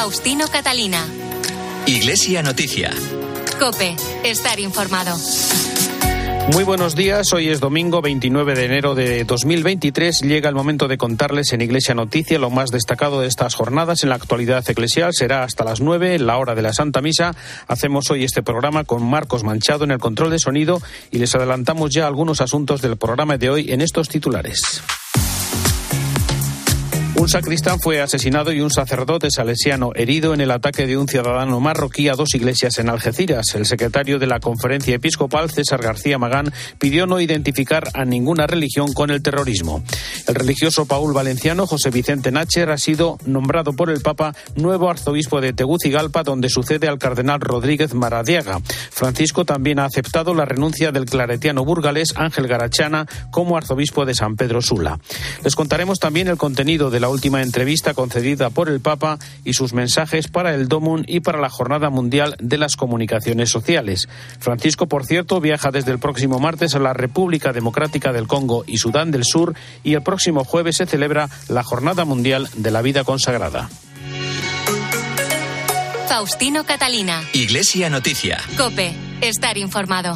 Faustino Catalina. Iglesia Noticia. Cope, estar informado. Muy buenos días, hoy es domingo 29 de enero de 2023. Llega el momento de contarles en Iglesia Noticia lo más destacado de estas jornadas en la actualidad eclesial. Será hasta las 9, la hora de la Santa Misa. Hacemos hoy este programa con Marcos Manchado en el control de sonido y les adelantamos ya algunos asuntos del programa de hoy en estos titulares. Un sacristán fue asesinado y un sacerdote salesiano herido en el ataque de un ciudadano marroquí a dos iglesias en Algeciras. El secretario de la conferencia episcopal, César García Magán, pidió no identificar a ninguna religión con el terrorismo. El religioso Paul Valenciano, José Vicente Nacher, ha sido nombrado por el Papa nuevo arzobispo de Tegucigalpa, donde sucede al cardenal Rodríguez Maradiaga. Francisco también ha aceptado la renuncia del claretiano burgalés Ángel Garachana como arzobispo de San Pedro Sula. Les contaremos también el contenido de la última entrevista concedida por el Papa y sus mensajes para el DOMUN y para la Jornada Mundial de las Comunicaciones Sociales. Francisco, por cierto, viaja desde el próximo martes a la República Democrática del Congo y Sudán del Sur y el próximo jueves se celebra la Jornada Mundial de la Vida Consagrada. Faustino Catalina. Iglesia Noticia. Cope, estar informado.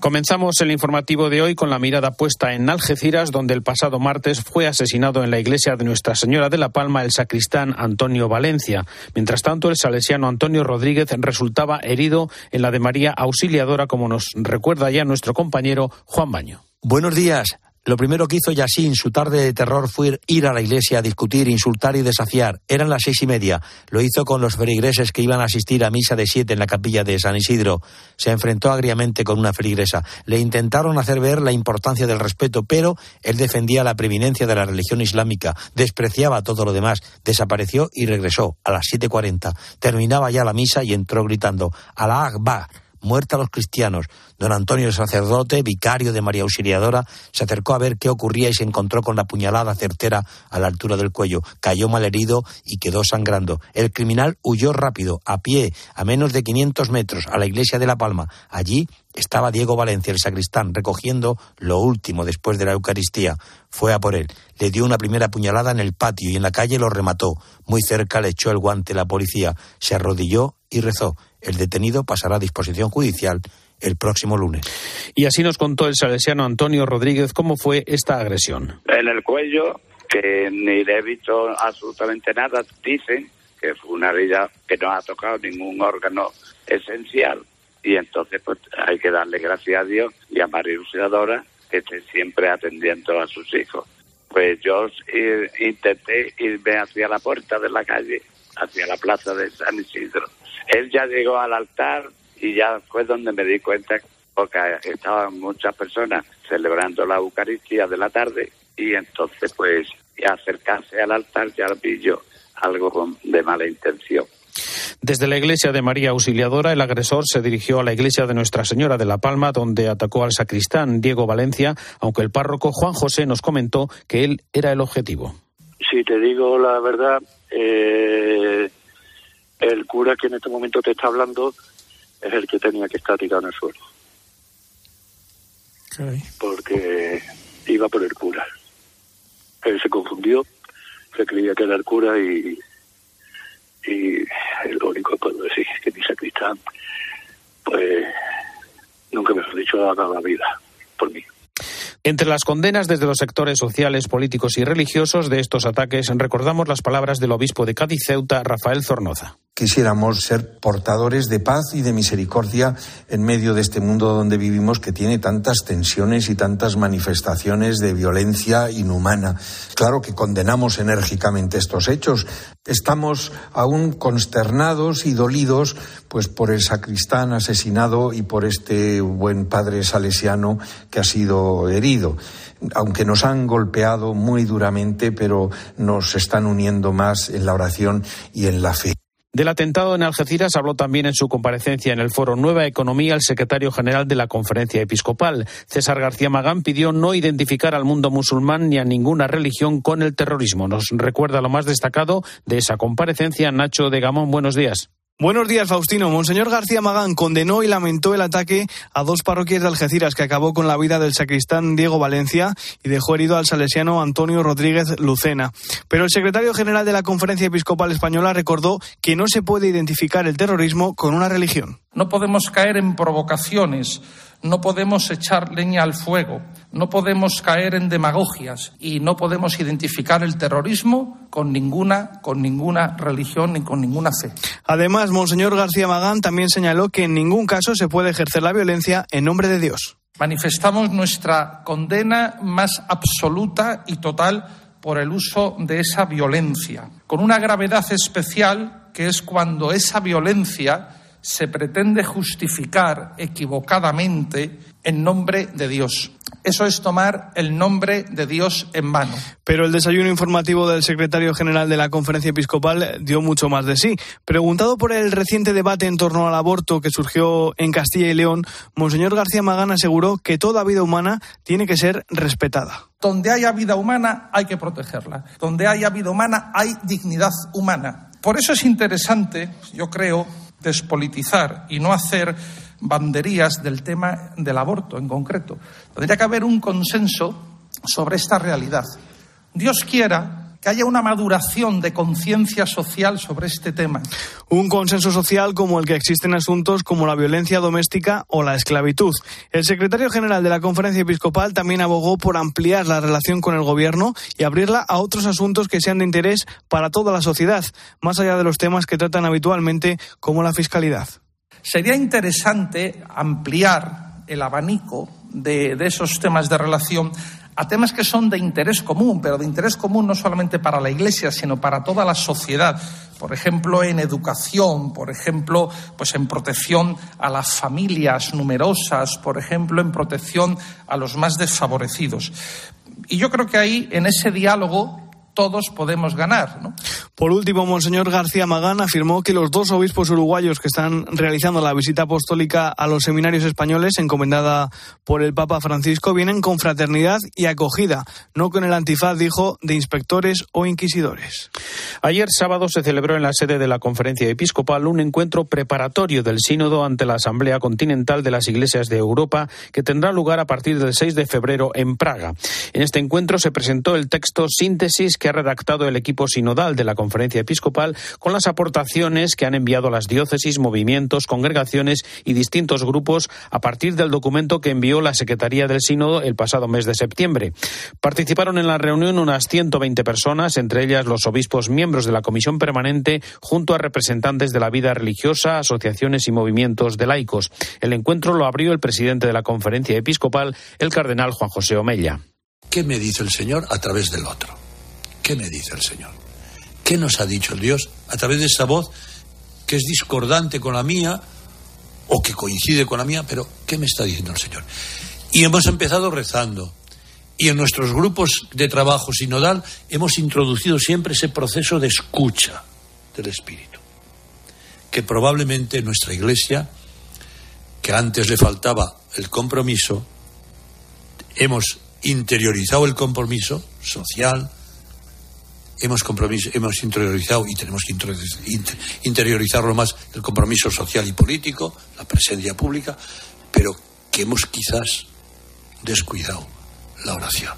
Comenzamos el informativo de hoy con la mirada puesta en Algeciras, donde el pasado martes fue asesinado en la iglesia de Nuestra Señora de la Palma el sacristán Antonio Valencia. Mientras tanto, el salesiano Antonio Rodríguez resultaba herido en la de María Auxiliadora, como nos recuerda ya nuestro compañero Juan Baño. Buenos días. Lo primero que hizo Yassin, su tarde de terror, fue ir a la iglesia a discutir, insultar y desafiar. Eran las seis y media. Lo hizo con los feligreses que iban a asistir a misa de siete en la capilla de San Isidro. Se enfrentó agriamente con una feligresa. Le intentaron hacer ver la importancia del respeto, pero él defendía la preeminencia de la religión islámica, despreciaba todo lo demás, desapareció y regresó a las 7.40. Terminaba ya la misa y entró gritando, Alá Akbar muerta a los cristianos. Don Antonio, el sacerdote, vicario de María Auxiliadora, se acercó a ver qué ocurría y se encontró con la puñalada certera a la altura del cuello. Cayó malherido y quedó sangrando. El criminal huyó rápido, a pie, a menos de 500 metros, a la iglesia de La Palma. Allí estaba Diego Valencia, el sacristán, recogiendo lo último después de la Eucaristía. Fue a por él. Le dio una primera puñalada en el patio y en la calle lo remató. Muy cerca le echó el guante la policía. Se arrodilló y rezó. El detenido pasará a disposición judicial el próximo lunes. Y así nos contó el salesiano Antonio Rodríguez cómo fue esta agresión. En el cuello, que ni le he visto absolutamente nada, dicen que fue una herida que no ha tocado ningún órgano esencial. Y entonces pues hay que darle gracias a Dios y a María Luciadora que esté siempre atendiendo a sus hijos. Pues yo eh, intenté irme hacia la puerta de la calle, hacia la plaza de San Isidro él ya llegó al altar y ya fue donde me di cuenta porque estaban muchas personas celebrando la Eucaristía de la tarde y entonces pues acercarse al altar ya vi yo algo de mala intención. Desde la iglesia de María Auxiliadora, el agresor se dirigió a la iglesia de Nuestra Señora de la Palma, donde atacó al sacristán Diego Valencia, aunque el párroco Juan José nos comentó que él era el objetivo. Si te digo la verdad, eh, el cura que en este momento te está hablando es el que tenía que estar tirado en el suelo. Porque iba por el cura. Él se confundió, se creía que era el cura y, y lo único que puedo decir es que mi sacristán, pues nunca me ha dicho nada la vida por mí. Entre las condenas desde los sectores sociales, políticos y religiosos de estos ataques, recordamos las palabras del obispo de Cádiz Ceuta, Rafael Zornoza quisiéramos ser portadores de paz y de misericordia en medio de este mundo donde vivimos que tiene tantas tensiones y tantas manifestaciones de violencia inhumana. Claro que condenamos enérgicamente estos hechos. Estamos aún consternados y dolidos pues por el sacristán asesinado y por este buen padre salesiano que ha sido herido aunque nos han golpeado muy duramente, pero nos están uniendo más en la oración y en la fe. Del atentado en Algeciras habló también en su comparecencia en el foro Nueva Economía el secretario general de la Conferencia Episcopal. César García Magán pidió no identificar al mundo musulmán ni a ninguna religión con el terrorismo. Nos recuerda lo más destacado de esa comparecencia Nacho de Gamón. Buenos días. Buenos días, Faustino. Monseñor García Magán condenó y lamentó el ataque a dos parroquias de Algeciras que acabó con la vida del sacristán Diego Valencia y dejó herido al salesiano Antonio Rodríguez Lucena. Pero el secretario general de la Conferencia Episcopal Española recordó que no se puede identificar el terrorismo con una religión. No podemos caer en provocaciones no podemos echar leña al fuego, no podemos caer en demagogias y no podemos identificar el terrorismo con ninguna, con ninguna religión ni con ninguna fe. Además, Monseñor García Magán también señaló que en ningún caso se puede ejercer la violencia en nombre de Dios. Manifestamos nuestra condena más absoluta y total por el uso de esa violencia, con una gravedad especial que es cuando esa violencia se pretende justificar equivocadamente en nombre de Dios. Eso es tomar el nombre de Dios en vano. Pero el desayuno informativo del secretario general de la Conferencia Episcopal dio mucho más de sí. Preguntado por el reciente debate en torno al aborto que surgió en Castilla y León, Monseñor García Magán aseguró que toda vida humana tiene que ser respetada. Donde haya vida humana hay que protegerla. Donde haya vida humana hay dignidad humana. Por eso es interesante, yo creo, despolitizar y no hacer banderías del tema del aborto en concreto. Tendría que haber un consenso sobre esta realidad. Dios quiera que haya una maduración de conciencia social sobre este tema. Un consenso social como el que existe en asuntos como la violencia doméstica o la esclavitud. El secretario general de la Conferencia Episcopal también abogó por ampliar la relación con el Gobierno y abrirla a otros asuntos que sean de interés para toda la sociedad, más allá de los temas que tratan habitualmente como la fiscalidad. Sería interesante ampliar el abanico de, de esos temas de relación a temas que son de interés común, pero de interés común no solamente para la Iglesia, sino para toda la sociedad. Por ejemplo, en educación, por ejemplo, pues en protección a las familias numerosas, por ejemplo, en protección a los más desfavorecidos. Y yo creo que ahí, en ese diálogo, todos podemos ganar. ¿no? Por último, Monseñor García Magán afirmó que los dos obispos uruguayos que están realizando la visita apostólica a los seminarios españoles encomendada por el Papa Francisco vienen con fraternidad y acogida, no con el antifaz, dijo, de inspectores o inquisidores. Ayer sábado se celebró en la sede de la Conferencia Episcopal un encuentro preparatorio del Sínodo ante la Asamblea Continental de las Iglesias de Europa que tendrá lugar a partir del 6 de febrero en Praga. En este encuentro se presentó el texto síntesis que ha redactado el equipo sinodal de la Conferencia Episcopal con las aportaciones que han enviado las diócesis, movimientos, congregaciones y distintos grupos a partir del documento que envió la Secretaría del Sínodo el pasado mes de septiembre. Participaron en la reunión unas 120 personas, entre ellas los obispos miembros de la Comisión Permanente, junto a representantes de la vida religiosa, asociaciones y movimientos de laicos. El encuentro lo abrió el presidente de la Conferencia Episcopal, el cardenal Juan José Omella. ¿Qué me dice el Señor a través del otro? ¿Qué me dice el Señor? ¿Qué nos ha dicho el Dios a través de esta voz que es discordante con la mía o que coincide con la mía? Pero ¿qué me está diciendo el Señor? Y hemos empezado rezando. Y en nuestros grupos de trabajo sinodal hemos introducido siempre ese proceso de escucha del Espíritu. Que probablemente en nuestra iglesia, que antes le faltaba el compromiso, hemos interiorizado el compromiso social, hemos, hemos interiorizado y tenemos que interiorizarlo más el compromiso social y político, la presencia pública, pero que hemos quizás descuidado la oración,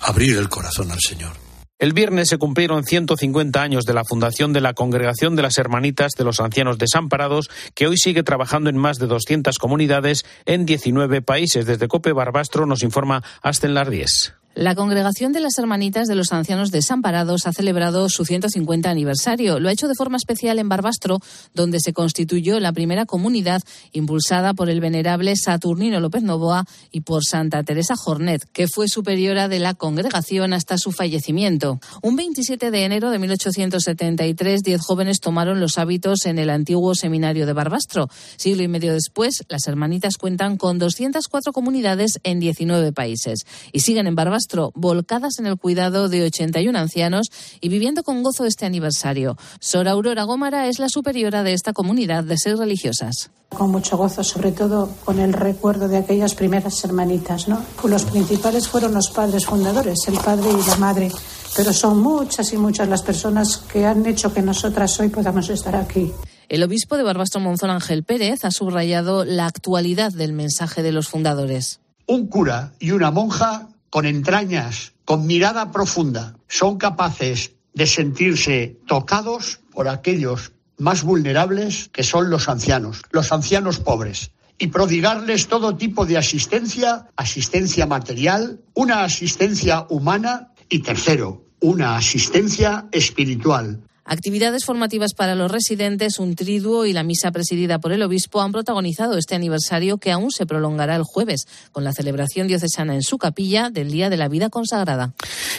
abrir el corazón al Señor. El viernes se cumplieron 150 años de la fundación de la Congregación de las Hermanitas de los Ancianos Desamparados, que hoy sigue trabajando en más de 200 comunidades en 19 países. Desde Cope Barbastro nos informa Asten Lardies. La Congregación de las Hermanitas de los Ancianos Desamparados ha celebrado su 150 aniversario. Lo ha hecho de forma especial en Barbastro, donde se constituyó la primera comunidad impulsada por el venerable Saturnino López Novoa y por Santa Teresa Jornet, que fue superiora de la congregación hasta su fallecimiento. Un 27 de enero de 1873, diez jóvenes tomaron los hábitos en el antiguo seminario de Barbastro. Siglo y medio después, las hermanitas cuentan con 204 comunidades en 19 países y siguen en Barbastro volcadas en el cuidado de 81 ancianos y viviendo con gozo este aniversario. Sor Aurora Gómara es la superiora de esta comunidad de seis religiosas. Con mucho gozo, sobre todo con el recuerdo de aquellas primeras hermanitas, ¿no? Los principales fueron los padres fundadores, el padre y la madre, pero son muchas y muchas las personas que han hecho que nosotras hoy podamos estar aquí. El obispo de Barbastro Monzón Ángel Pérez ha subrayado la actualidad del mensaje de los fundadores. Un cura y una monja con entrañas, con mirada profunda, son capaces de sentirse tocados por aquellos más vulnerables que son los ancianos, los ancianos pobres, y prodigarles todo tipo de asistencia, asistencia material, una asistencia humana y tercero, una asistencia espiritual. Actividades formativas para los residentes, un triduo y la misa presidida por el obispo han protagonizado este aniversario que aún se prolongará el jueves con la celebración diocesana en su capilla del Día de la Vida Consagrada.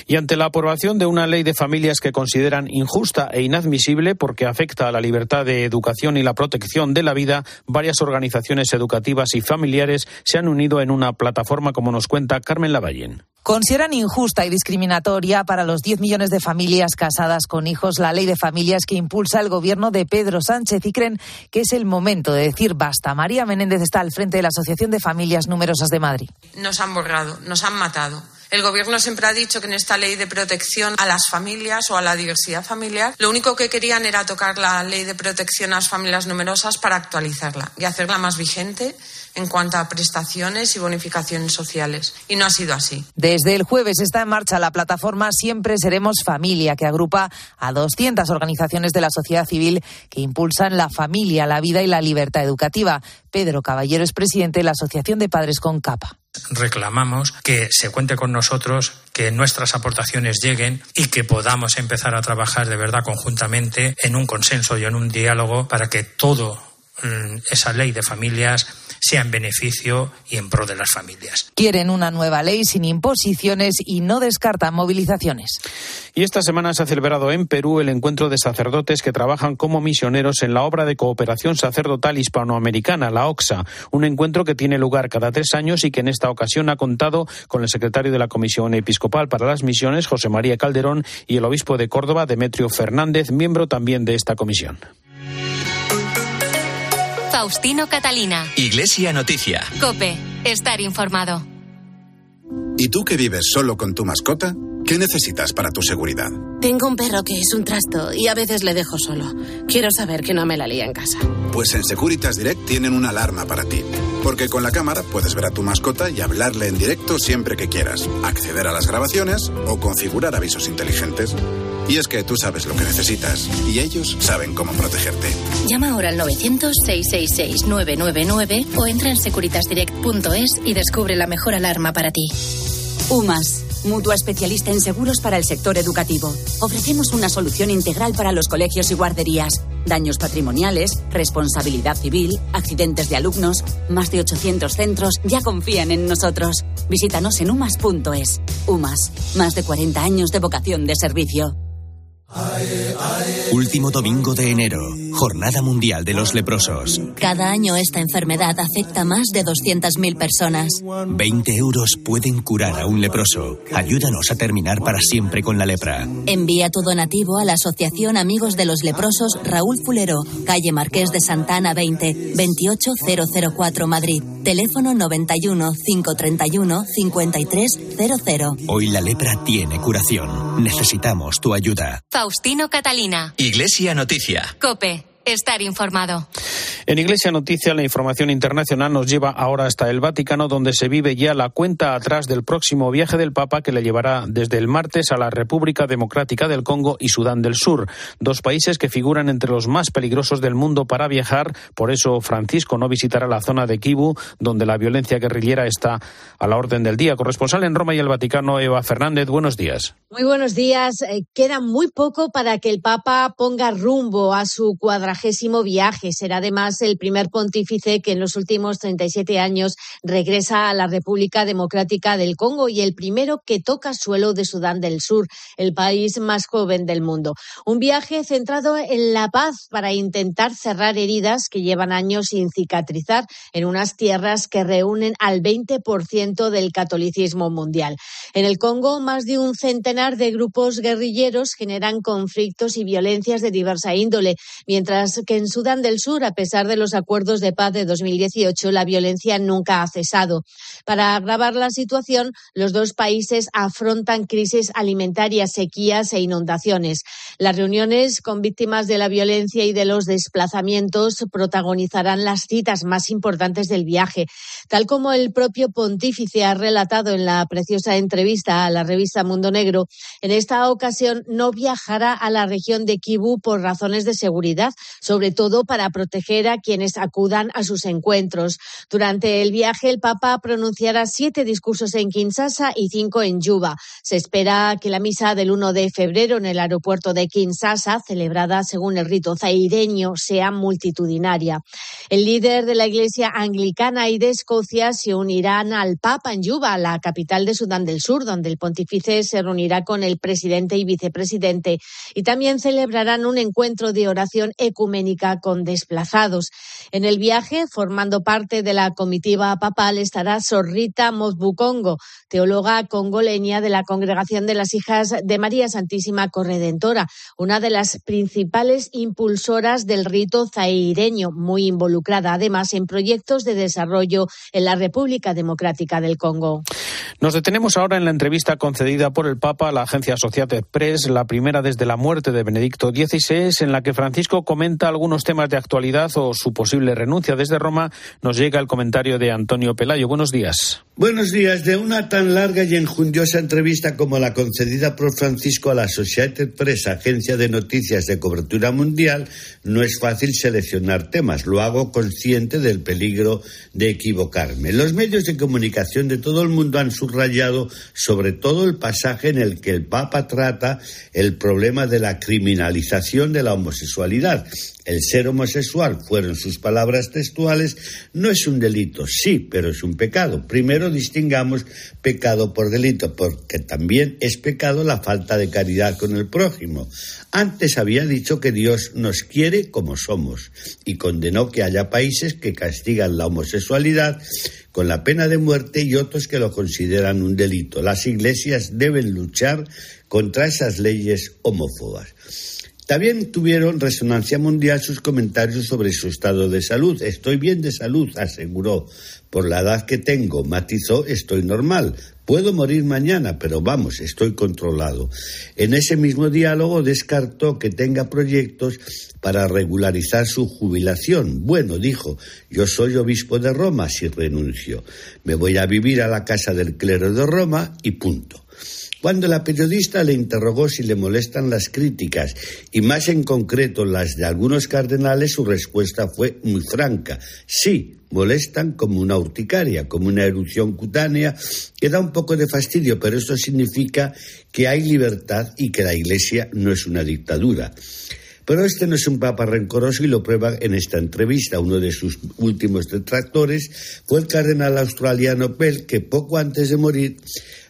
Y ante la aprobación de una ley de familias que consideran injusta e inadmisible porque afecta a la libertad de educación y la protección de la vida, varias organizaciones educativas y familiares se han unido en una plataforma como nos cuenta Carmen Lavallén. Consideran injusta y discriminatoria para los 10 millones de familias casadas con hijos la ley de familias que impulsa el gobierno de Pedro Sánchez y creen que es el momento de decir basta. María Menéndez está al frente de la Asociación de Familias Numerosas de Madrid. Nos han borrado, nos han matado. El Gobierno siempre ha dicho que en esta ley de protección a las familias o a la diversidad familiar, lo único que querían era tocar la ley de protección a las familias numerosas para actualizarla y hacerla más vigente en cuanto a prestaciones y bonificaciones sociales. Y no ha sido así. Desde el jueves está en marcha la plataforma Siempre Seremos Familia, que agrupa a 200 organizaciones de la sociedad civil que impulsan la familia, la vida y la libertad educativa. Pedro Caballero es presidente de la Asociación de Padres con Capa reclamamos que se cuente con nosotros, que nuestras aportaciones lleguen y que podamos empezar a trabajar de verdad conjuntamente en un consenso y en un diálogo para que todo esa ley de familias sea en beneficio y en pro de las familias. Quieren una nueva ley sin imposiciones y no descartan movilizaciones. Y esta semana se ha celebrado en Perú el encuentro de sacerdotes que trabajan como misioneros en la obra de cooperación sacerdotal hispanoamericana, la OXA, un encuentro que tiene lugar cada tres años y que en esta ocasión ha contado con el secretario de la Comisión Episcopal para las Misiones, José María Calderón, y el obispo de Córdoba, Demetrio Fernández, miembro también de esta comisión. Faustino Catalina. Iglesia Noticia. Cope. Estar informado. ¿Y tú que vives solo con tu mascota? ¿Qué necesitas para tu seguridad? Tengo un perro que es un trasto y a veces le dejo solo. Quiero saber que no me la lía en casa. Pues en Securitas Direct tienen una alarma para ti. Porque con la cámara puedes ver a tu mascota y hablarle en directo siempre que quieras, acceder a las grabaciones o configurar avisos inteligentes. Y es que tú sabes lo que necesitas y ellos saben cómo protegerte. Llama ahora al 900-666-999 o entra en securitasdirect.es y descubre la mejor alarma para ti. UMAS, mutua especialista en seguros para el sector educativo. Ofrecemos una solución integral para los colegios y guarderías. Daños patrimoniales, responsabilidad civil, accidentes de alumnos. Más de 800 centros ya confían en nosotros. Visítanos en umas.es. UMAS, más de 40 años de vocación de servicio. aye aye Último domingo de enero, Jornada Mundial de los Leprosos. Cada año esta enfermedad afecta a más de 200.000 personas. 20 euros pueden curar a un leproso. Ayúdanos a terminar para siempre con la lepra. Envía tu donativo a la Asociación Amigos de los Leprosos Raúl Fulero, calle Marqués de Santana 20, 28004 Madrid. Teléfono 91 531 5300. Hoy la lepra tiene curación. Necesitamos tu ayuda. Faustino Catalina. Iglesia Noticia. Cope. Estar informado. En Iglesia Noticia, la información internacional nos lleva ahora hasta el Vaticano, donde se vive ya la cuenta atrás del próximo viaje del Papa que le llevará desde el martes a la República Democrática del Congo y Sudán del Sur, dos países que figuran entre los más peligrosos del mundo para viajar. Por eso, Francisco no visitará la zona de Kivu, donde la violencia guerrillera está a la orden del día. Corresponsal en Roma y el Vaticano, Eva Fernández, buenos días. Muy buenos días. Eh, queda muy poco para que el Papa ponga rumbo a su cuadragésimo viaje. Será además el primer pontífice que en los últimos 37 años regresa a la República Democrática del Congo y el primero que toca suelo de Sudán del Sur, el país más joven del mundo. Un viaje centrado en la paz para intentar cerrar heridas que llevan años sin cicatrizar en unas tierras que reúnen al 20% del catolicismo mundial. En el Congo, más de un centenar de grupos guerrilleros generan conflictos y violencias de diversa índole, mientras que en Sudán del Sur, a pesar de los acuerdos de paz de 2018, la violencia nunca ha cesado. Para agravar la situación, los dos países afrontan crisis alimentarias, sequías e inundaciones. Las reuniones con víctimas de la violencia y de los desplazamientos protagonizarán las citas más importantes del viaje, tal como el propio pontífice ha relatado en la preciosa entrevista a la revista Mundo Negro. En esta ocasión no viajará a la región de Kibú por razones de seguridad, sobre todo para proteger a quienes acudan a sus encuentros. Durante el viaje, el Papa pronunciará siete discursos en Kinshasa y cinco en Yuba. Se espera que la misa del 1 de febrero en el aeropuerto de Kinshasa, celebrada según el rito zaireño, sea multitudinaria. El líder de la Iglesia anglicana y de Escocia se unirán al Papa en Yuba, la capital de Sudán del Sur, donde el pontífice se reunirá con el presidente y vicepresidente y también celebrarán un encuentro de oración ecuménica con desplazados. En el viaje, formando parte de la comitiva papal, estará Sorrita Mozbukongo, teóloga congoleña de la Congregación de las Hijas de María Santísima Corredentora, una de las principales impulsoras del rito zaireño, muy involucrada además en proyectos de desarrollo en la República Democrática del Congo. Nos detenemos ahora en la entrevista concedida por el Papa a la agencia Associated Press, la primera desde la muerte de Benedicto XVI, en la que Francisco comenta algunos temas de actualidad o su posible renuncia desde Roma. Nos llega el comentario de Antonio Pelayo. Buenos días. Buenos días. De una tan larga y enjundiosa entrevista como la concedida por Francisco a la Associated Press, agencia de noticias de cobertura mundial, no es fácil seleccionar temas. Lo hago consciente del peligro de equivocarme. Los medios de comunicación de todo el mundo han subrayado sobre todo el pasaje en el que el Papa trata el problema de la criminalización de la homosexualidad el ser homosexual, fueron sus palabras textuales, no es un delito, sí, pero es un pecado. Primero distingamos pecado por delito, porque también es pecado la falta de caridad con el prójimo. Antes había dicho que Dios nos quiere como somos y condenó que haya países que castigan la homosexualidad con la pena de muerte y otros que lo consideran un delito. Las iglesias deben luchar contra esas leyes homófobas. También tuvieron resonancia mundial sus comentarios sobre su estado de salud. Estoy bien de salud, aseguró. Por la edad que tengo, matizó, estoy normal. Puedo morir mañana, pero vamos, estoy controlado. En ese mismo diálogo descartó que tenga proyectos para regularizar su jubilación. Bueno, dijo, yo soy obispo de Roma si renuncio. Me voy a vivir a la casa del clero de Roma y punto. Cuando la periodista le interrogó si le molestan las críticas y más en concreto las de algunos cardenales, su respuesta fue muy franca. Sí, molestan como una urticaria, como una erupción cutánea, que da un poco de fastidio, pero esto significa que hay libertad y que la Iglesia no es una dictadura. Pero este no es un papa rencoroso y lo prueba en esta entrevista. Uno de sus últimos detractores fue el cardenal australiano Pell, que poco antes de morir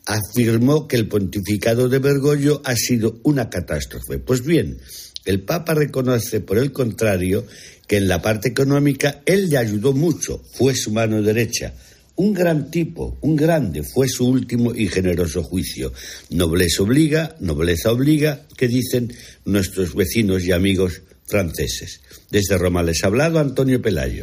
afirmó que el pontificado de Bergoglio ha sido una catástrofe. Pues bien, el Papa reconoce, por el contrario, que en la parte económica él le ayudó mucho, fue su mano derecha. Un gran tipo, un grande, fue su último y generoso juicio. Nobleza obliga, nobleza obliga, que dicen nuestros vecinos y amigos franceses. Desde Roma les ha hablado Antonio Pelayo.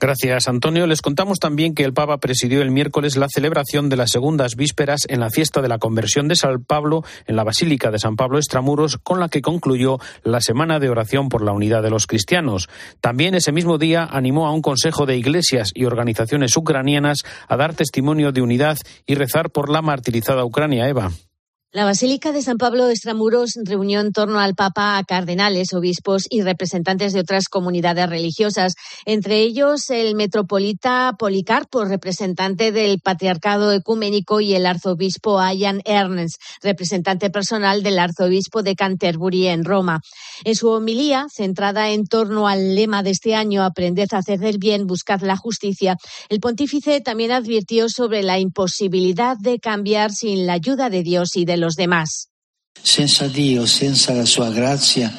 Gracias, Antonio. Les contamos también que el Papa presidió el miércoles la celebración de las segundas vísperas en la fiesta de la conversión de San Pablo en la Basílica de San Pablo Extramuros, con la que concluyó la semana de oración por la unidad de los cristianos. También ese mismo día animó a un consejo de iglesias y organizaciones ucranianas a dar testimonio de unidad y rezar por la martirizada Ucrania. Eva. La Basílica de San Pablo Extramuros reunió en torno al Papa a cardenales, obispos y representantes de otras comunidades religiosas, entre ellos el metropolita Policarpo, representante del Patriarcado Ecuménico, y el arzobispo Ian Ernst, representante personal del arzobispo de Canterbury en Roma. En su homilía, centrada en torno al lema de este año, Aprended a hacer el bien, buscad la justicia, el pontífice también advirtió sobre la imposibilidad de cambiar sin la ayuda de Dios y de los demás. Senza Dio, senza la sua grazia,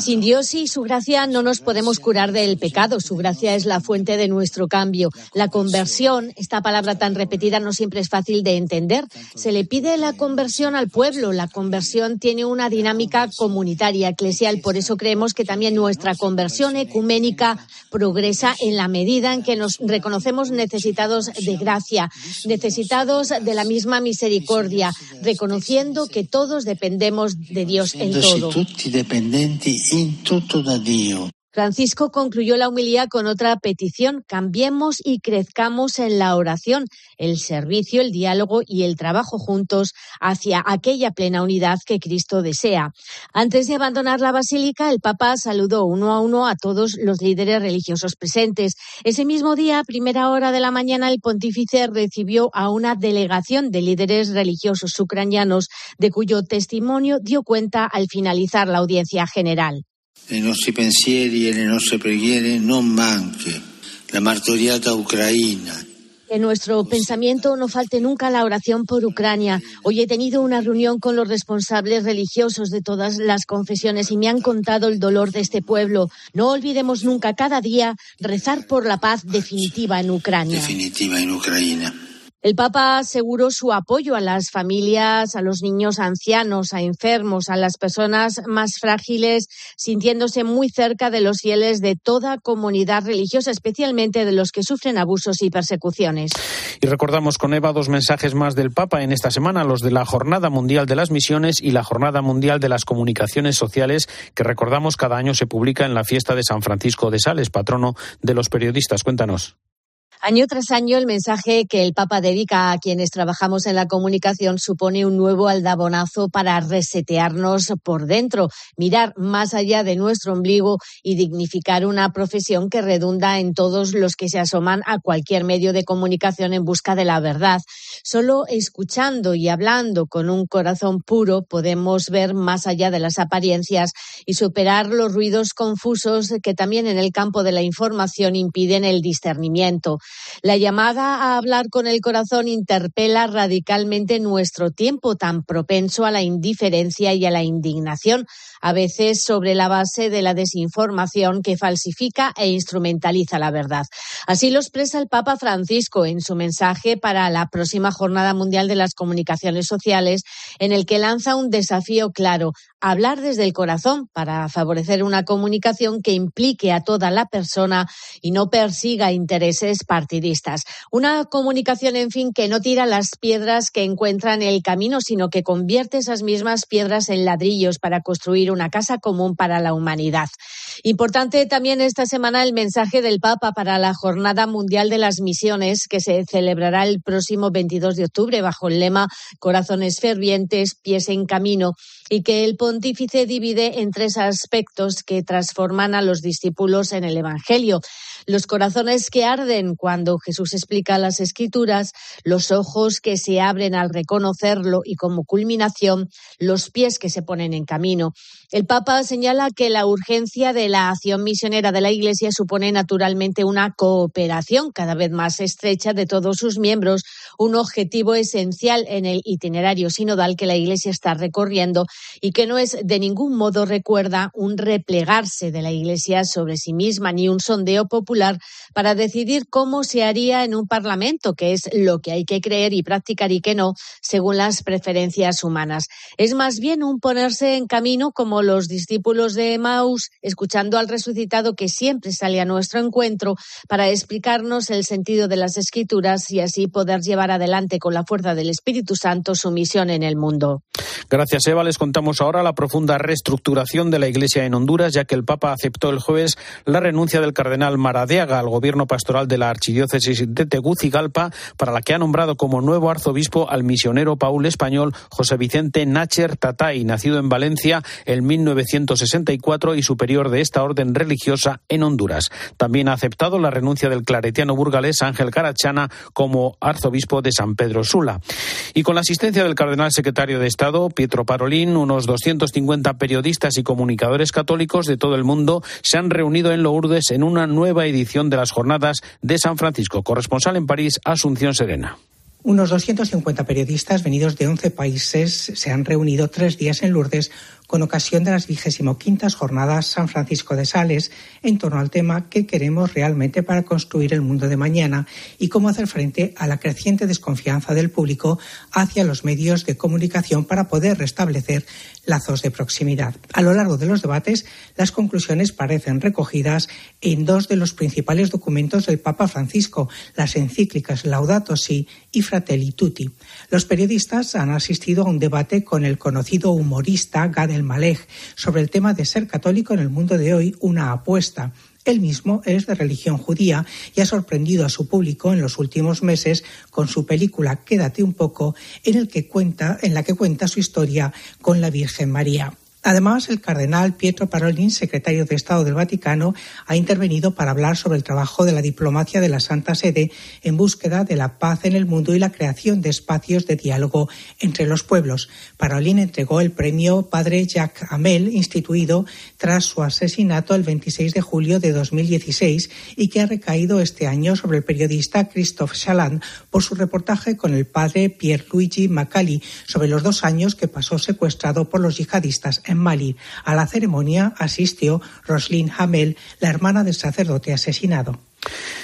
Sin Dios y su gracia no nos podemos curar del pecado. Su gracia es la fuente de nuestro cambio. La conversión, esta palabra tan repetida, no siempre es fácil de entender. Se le pide la conversión al pueblo. La conversión tiene una dinámica comunitaria, eclesial. Por eso creemos que también nuestra conversión ecuménica progresa en la medida en que nos reconocemos necesitados de gracia, necesitados de la misma misericordia, reconociendo que todos dependemos de Dios en rendendosi tutti dipendenti in tutto da Dio. Francisco concluyó la humildad con otra petición. Cambiemos y crezcamos en la oración, el servicio, el diálogo y el trabajo juntos hacia aquella plena unidad que Cristo desea. Antes de abandonar la basílica, el Papa saludó uno a uno a todos los líderes religiosos presentes. Ese mismo día, a primera hora de la mañana, el pontífice recibió a una delegación de líderes religiosos ucranianos, de cuyo testimonio dio cuenta al finalizar la audiencia general. Nei nostri pensieri e le nostre preghiere non manchi la martoriata Ucraina. En nuestro pensamiento no falte nunca la oración por Ucrania. Hoy he tenido una reunión con los responsables religiosos de todas las confesiones y me han contado el dolor de este pueblo. No olvidemos nunca cada día rezar por la paz definitiva en Ucrania. Definitiva en Ucrania. El Papa aseguró su apoyo a las familias, a los niños ancianos, a enfermos, a las personas más frágiles, sintiéndose muy cerca de los fieles de toda comunidad religiosa, especialmente de los que sufren abusos y persecuciones. Y recordamos con Eva dos mensajes más del Papa en esta semana, los de la Jornada Mundial de las Misiones y la Jornada Mundial de las Comunicaciones Sociales, que recordamos cada año se publica en la fiesta de San Francisco de Sales, patrono de los periodistas. Cuéntanos. Año tras año, el mensaje que el Papa dedica a quienes trabajamos en la comunicación supone un nuevo aldabonazo para resetearnos por dentro, mirar más allá de nuestro ombligo y dignificar una profesión que redunda en todos los que se asoman a cualquier medio de comunicación en busca de la verdad. Solo escuchando y hablando con un corazón puro podemos ver más allá de las apariencias y superar los ruidos confusos que también en el campo de la información impiden el discernimiento. La llamada a hablar con el corazón interpela radicalmente nuestro tiempo tan propenso a la indiferencia y a la indignación, a veces sobre la base de la desinformación que falsifica e instrumentaliza la verdad. Así lo expresa el Papa Francisco en su mensaje para la próxima Jornada Mundial de las Comunicaciones Sociales, en el que lanza un desafío claro, hablar desde el corazón para favorecer una comunicación que implique a toda la persona y no persiga intereses partidistas. Una comunicación, en fin, que no tira las piedras que encuentra en el camino, sino que convierte esas mismas piedras en ladrillos para construir una casa común para la humanidad. Importante también esta semana el mensaje del Papa para la Jornada Mundial de las Misiones, que se celebrará el próximo 22 de octubre bajo el lema Corazones fervientes, pies en camino y que el pontífice divide en tres aspectos que transforman a los discípulos en el Evangelio. Los corazones que arden cuando Jesús explica las escrituras, los ojos que se abren al reconocerlo y como culminación, los pies que se ponen en camino. El Papa señala que la urgencia de la acción misionera de la Iglesia supone naturalmente una cooperación cada vez más estrecha de todos sus miembros, un objetivo esencial en el itinerario sinodal que la Iglesia está recorriendo y que no es de ningún modo recuerda un replegarse de la Iglesia sobre sí misma ni un sondeo popular para decidir cómo se haría en un Parlamento, que es lo que hay que creer y practicar y que no, según las preferencias humanas. Es más bien un ponerse en camino como los discípulos de Maus, escuchando al resucitado que siempre sale a nuestro encuentro para explicarnos el sentido de las escrituras y así poder llevar adelante con la fuerza del Espíritu Santo su misión en el mundo. Gracias, Eva. Les contamos ahora la profunda reestructuración de la Iglesia en Honduras, ya que el Papa aceptó el jueves la renuncia del cardenal Maradiaga al gobierno pastoral de la Archidiócesis de Tegucigalpa, para la que ha nombrado como nuevo arzobispo al misionero paul español José Vicente Nacher Tatay, nacido en Valencia en 1964 y superior de esta orden religiosa en Honduras. También ha aceptado la renuncia del claretiano burgalés Ángel Carachana como arzobispo de San Pedro Sula. Y con la asistencia del cardenal secretario de Estado, Pietro Parolín, unos 250 periodistas y comunicadores católicos de todo el mundo se han reunido en Lourdes en una nueva edición de las jornadas de San Francisco. Corresponsal en París, Asunción Serena. Unos 250 periodistas venidos de 11 países se han reunido tres días en Lourdes con ocasión de las vigésimo jornadas San Francisco de Sales en torno al tema ¿Qué queremos realmente para construir el mundo de mañana? y cómo hacer frente a la creciente desconfianza del público hacia los medios de comunicación para poder restablecer lazos de proximidad. A lo largo de los debates, las conclusiones parecen recogidas en dos de los principales documentos del Papa Francisco, las encíclicas Laudato Si y Fratelli Tutti. Los periodistas han asistido a un debate con el conocido humorista Gad el Malek sobre el tema de ser católico en el mundo de hoy, una apuesta. Él mismo es de religión judía y ha sorprendido a su público en los últimos meses con su película Quédate un poco, en, el que cuenta, en la que cuenta su historia con la Virgen María. Además, el cardenal Pietro Parolin, secretario de Estado del Vaticano, ha intervenido para hablar sobre el trabajo de la diplomacia de la Santa Sede en búsqueda de la paz en el mundo y la creación de espacios de diálogo entre los pueblos. Parolin entregó el premio Padre Jacques Amel, instituido tras su asesinato el 26 de julio de 2016 y que ha recaído este año sobre el periodista Christophe Chaland por su reportaje con el padre Pierluigi Macali sobre los dos años que pasó secuestrado por los yihadistas en Mali. A la ceremonia asistió Roslyn Hamel, la hermana del sacerdote asesinado.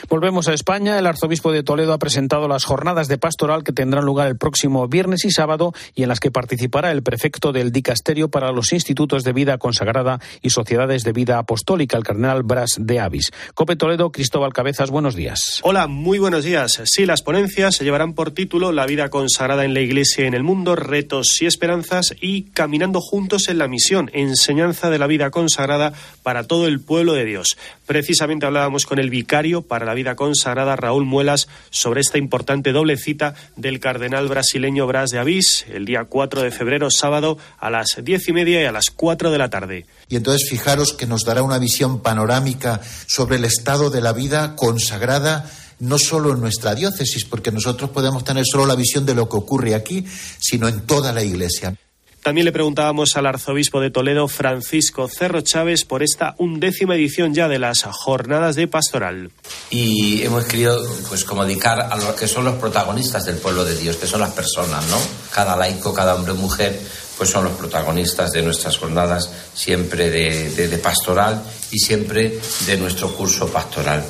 Volvemos a España. El arzobispo de Toledo ha presentado las jornadas de pastoral que tendrán lugar el próximo viernes y sábado y en las que participará el prefecto del dicasterio para los institutos de vida consagrada y sociedades de vida apostólica, el cardenal Bras de Avis. Cope Toledo, Cristóbal Cabezas, buenos días. Hola, muy buenos días. Sí, las ponencias se llevarán por título La vida consagrada en la Iglesia y en el mundo, retos y esperanzas y Caminando juntos en la misión, enseñanza de la vida consagrada para todo el pueblo de Dios. Precisamente hablábamos con el vicario para la vida consagrada, Raúl Muelas, sobre esta importante doble cita del cardenal brasileño Bras de Avís, el día 4 de febrero, sábado, a las diez y media y a las cuatro de la tarde. Y entonces fijaros que nos dará una visión panorámica sobre el estado de la vida consagrada no solo en nuestra diócesis, porque nosotros podemos tener solo la visión de lo que ocurre aquí, sino en toda la Iglesia. También le preguntábamos al arzobispo de Toledo, Francisco Cerro Chávez, por esta undécima edición ya de las jornadas de pastoral. Y hemos querido, pues, comunicar a los que son los protagonistas del pueblo de Dios, que son las personas, ¿no? Cada laico, cada hombre o mujer, pues son los protagonistas de nuestras jornadas, siempre de pastoral y siempre de nuestro curso pastoral.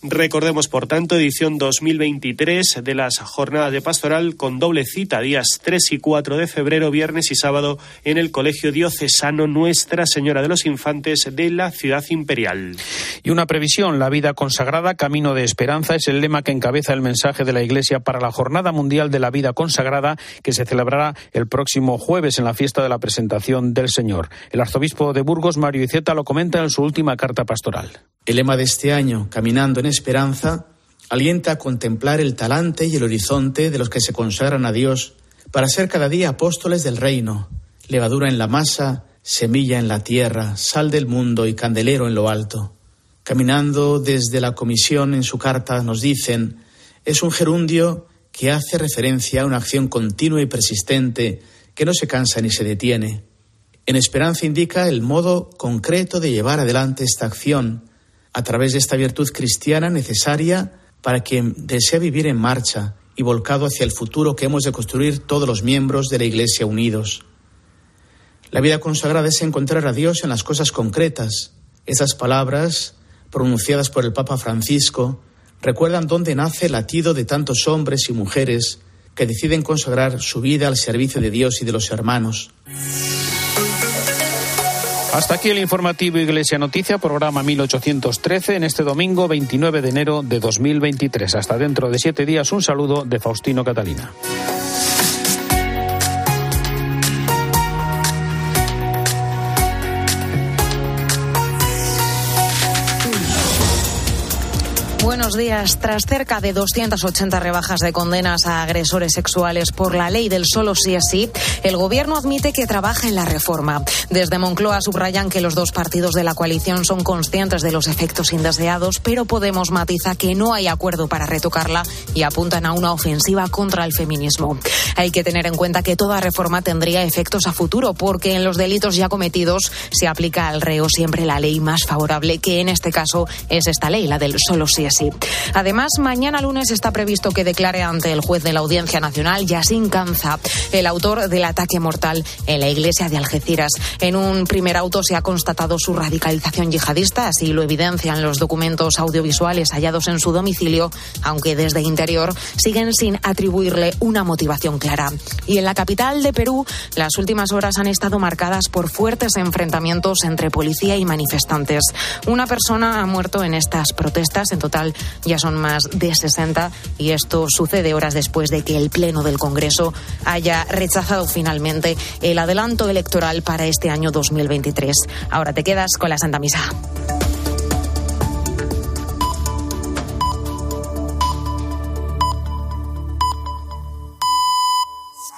Recordemos, por tanto, edición 2023 de las jornadas de pastoral con doble cita, días 3 y 4 de febrero, viernes y sábado, en el Colegio Diocesano Nuestra Señora de los Infantes de la Ciudad Imperial. Y una previsión, la vida consagrada, camino de esperanza, es el lema que encabeza el mensaje de la Iglesia para la Jornada Mundial de la Vida Consagrada, que se celebrará el próximo jueves en la fiesta de la presentación del Señor. El arzobispo de Burgos, Mario Iceta, lo comenta en su última carta pastoral. El lema de este año, Caminando en Esperanza, alienta a contemplar el talante y el horizonte de los que se consagran a Dios para ser cada día apóstoles del reino, levadura en la masa, semilla en la tierra, sal del mundo y candelero en lo alto. Caminando desde la comisión en su carta nos dicen, es un gerundio que hace referencia a una acción continua y persistente que no se cansa ni se detiene. En esperanza indica el modo concreto de llevar adelante esta acción, a través de esta virtud cristiana necesaria para quien desea vivir en marcha y volcado hacia el futuro que hemos de construir todos los miembros de la Iglesia unidos. La vida consagrada es encontrar a Dios en las cosas concretas. Esas palabras, pronunciadas por el Papa Francisco, recuerdan dónde nace el latido de tantos hombres y mujeres que deciden consagrar su vida al servicio de Dios y de los hermanos. Hasta aquí el informativo Iglesia Noticia, programa 1813, en este domingo 29 de enero de 2023. Hasta dentro de siete días, un saludo de Faustino Catalina. Días. Tras cerca de 280 rebajas de condenas a agresores sexuales por la ley del solo sí es sí, el Gobierno admite que trabaja en la reforma. Desde Moncloa subrayan que los dos partidos de la coalición son conscientes de los efectos indeseados, pero Podemos matiza que no hay acuerdo para retocarla y apuntan a una ofensiva contra el feminismo. Hay que tener en cuenta que toda reforma tendría efectos a futuro, porque en los delitos ya cometidos se aplica al reo siempre la ley más favorable, que en este caso es esta ley, la del solo sí es sí. Además, mañana lunes está previsto que declare ante el juez de la Audiencia Nacional, Yassin Kanza, el autor del ataque mortal en la iglesia de Algeciras. En un primer auto se ha constatado su radicalización yihadista, así lo evidencian los documentos audiovisuales hallados en su domicilio, aunque desde interior siguen sin atribuirle una motivación clara. Y en la capital de Perú, las últimas horas han estado marcadas por fuertes enfrentamientos entre policía y manifestantes. Una persona ha muerto en estas protestas, en total ya son más de 60, y esto sucede horas después de que el Pleno del Congreso haya rechazado finalmente el adelanto electoral para este año 2023. Ahora te quedas con la Santa Misa.